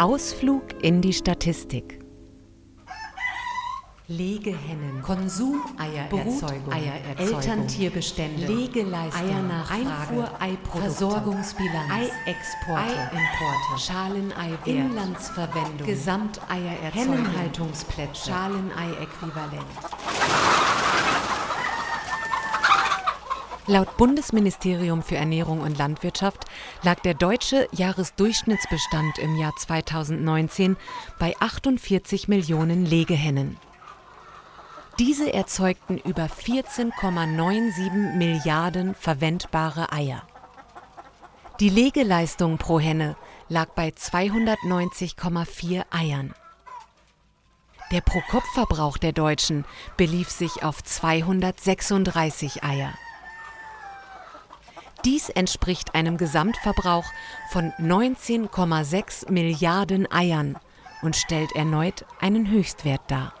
Ausflug in die Statistik. Legehennen, Konsumeiererzeugung, Eiererzeugung, Elterntierbestände, Legeleistung, Eiernachfrage, Einfuhr-Eiprodukte, Versorgungsbilanz, Eiexporte, Eiimporte, Schaleneiwert, Inlandsverwendung, Gesamteiererzeugung, Hennenhaltungsplätze, Schalenei-Äquivalent. Laut Bundesministerium für Ernährung und Landwirtschaft lag der deutsche Jahresdurchschnittsbestand im Jahr 2019 bei 48 Millionen Legehennen. Diese erzeugten über 14,97 Milliarden verwendbare Eier. Die Legeleistung pro Henne lag bei 290,4 Eiern. Der Pro-Kopf-Verbrauch der Deutschen belief sich auf 236 Eier. Dies entspricht einem Gesamtverbrauch von 19,6 Milliarden Eiern und stellt erneut einen Höchstwert dar